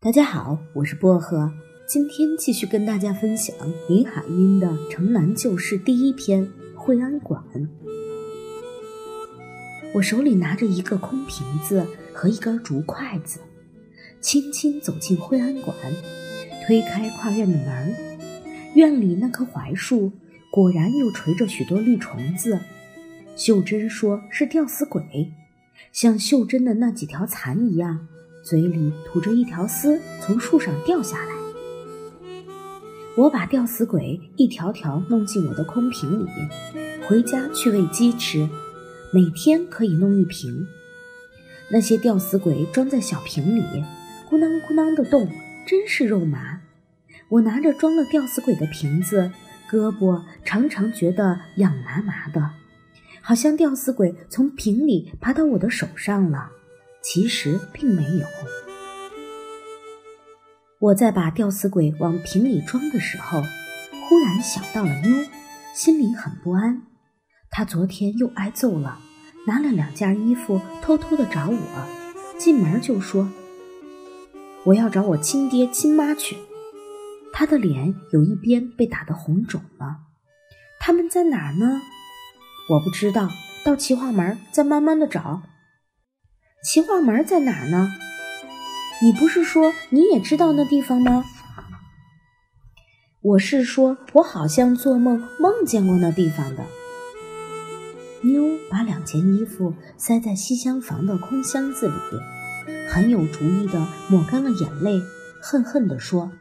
大家好，我是薄荷，今天继续跟大家分享林海音的《城南旧事》第一篇《惠安馆》。我手里拿着一个空瓶子和一根竹筷子，轻轻走进惠安馆，推开跨院的门，院里那棵槐树果然又垂着许多绿虫子。秀珍说是吊死鬼，像秀珍的那几条蚕一样。嘴里吐着一条丝从树上掉下来，我把吊死鬼一条条弄进我的空瓶里，回家去喂鸡吃，每天可以弄一瓶。那些吊死鬼装在小瓶里，咕囔咕囔的动，真是肉麻。我拿着装了吊死鬼的瓶子，胳膊常常觉得痒麻麻的，好像吊死鬼从瓶里爬到我的手上了。其实并没有。我在把吊死鬼往瓶里装的时候，忽然想到了妞，心里很不安。她昨天又挨揍了，拿了两件衣服偷偷的找我，进门就说：“我要找我亲爹亲妈去。”她的脸有一边被打得红肿了。他们在哪儿呢？我不知道。到齐化门再慢慢的找。齐化门在哪呢？你不是说你也知道那地方吗？我是说，我好像做梦梦见过那地方的。妞把两件衣服塞在西厢房的空箱子里，很有主意的抹干了眼泪，恨恨地说：“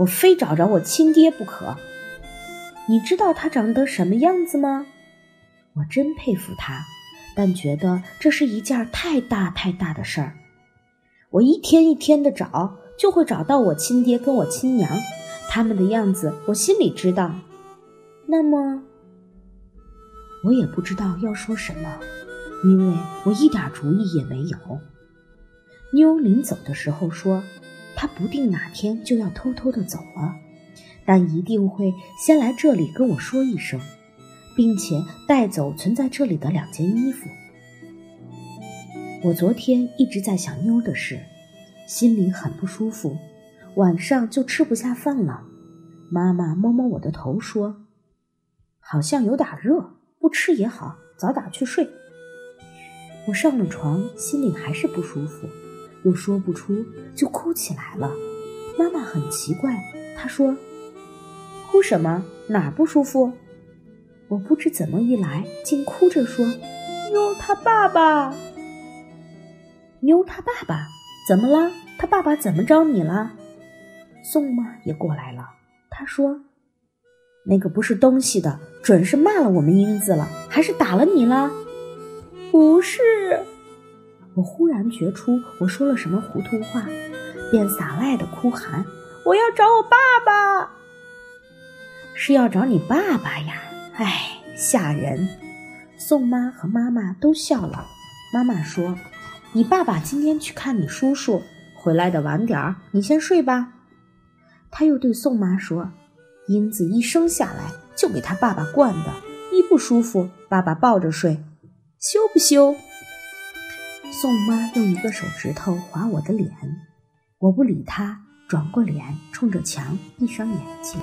我非找着我亲爹不可。你知道他长得什么样子吗？我真佩服他。”但觉得这是一件太大太大的事儿，我一天一天的找，就会找到我亲爹跟我亲娘，他们的样子我心里知道。那么，我也不知道要说什么，因为我一点主意也没有。妞临走的时候说，她不定哪天就要偷偷的走了，但一定会先来这里跟我说一声。并且带走存在这里的两件衣服。我昨天一直在想妞的事，心里很不舒服，晚上就吃不下饭了。妈妈摸摸我的头说：“好像有点热，不吃也好，早点去睡。”我上了床，心里还是不舒服，又说不出，就哭起来了。妈妈很奇怪，她说：“哭什么？哪不舒服？”我不知怎么一来，竟哭着说：“妞他爸爸，妞他爸爸怎么了？他爸爸怎么着你了？”宋妈也过来了，她说：“那个不是东西的，准是骂了我们英子了，还是打了你了？”不是，我忽然觉出我说了什么糊涂话，便撒赖的哭喊：“我要找我爸爸，是要找你爸爸呀！”唉，吓人！宋妈和妈妈都笑了。妈妈说：“你爸爸今天去看你叔叔，回来的晚点儿，你先睡吧。”他又对宋妈说：“英子一生下来就给他爸爸惯的，一不舒服，爸爸抱着睡，羞不羞？”宋妈用一个手指头划我的脸，我不理她，转过脸，冲着墙闭上眼睛。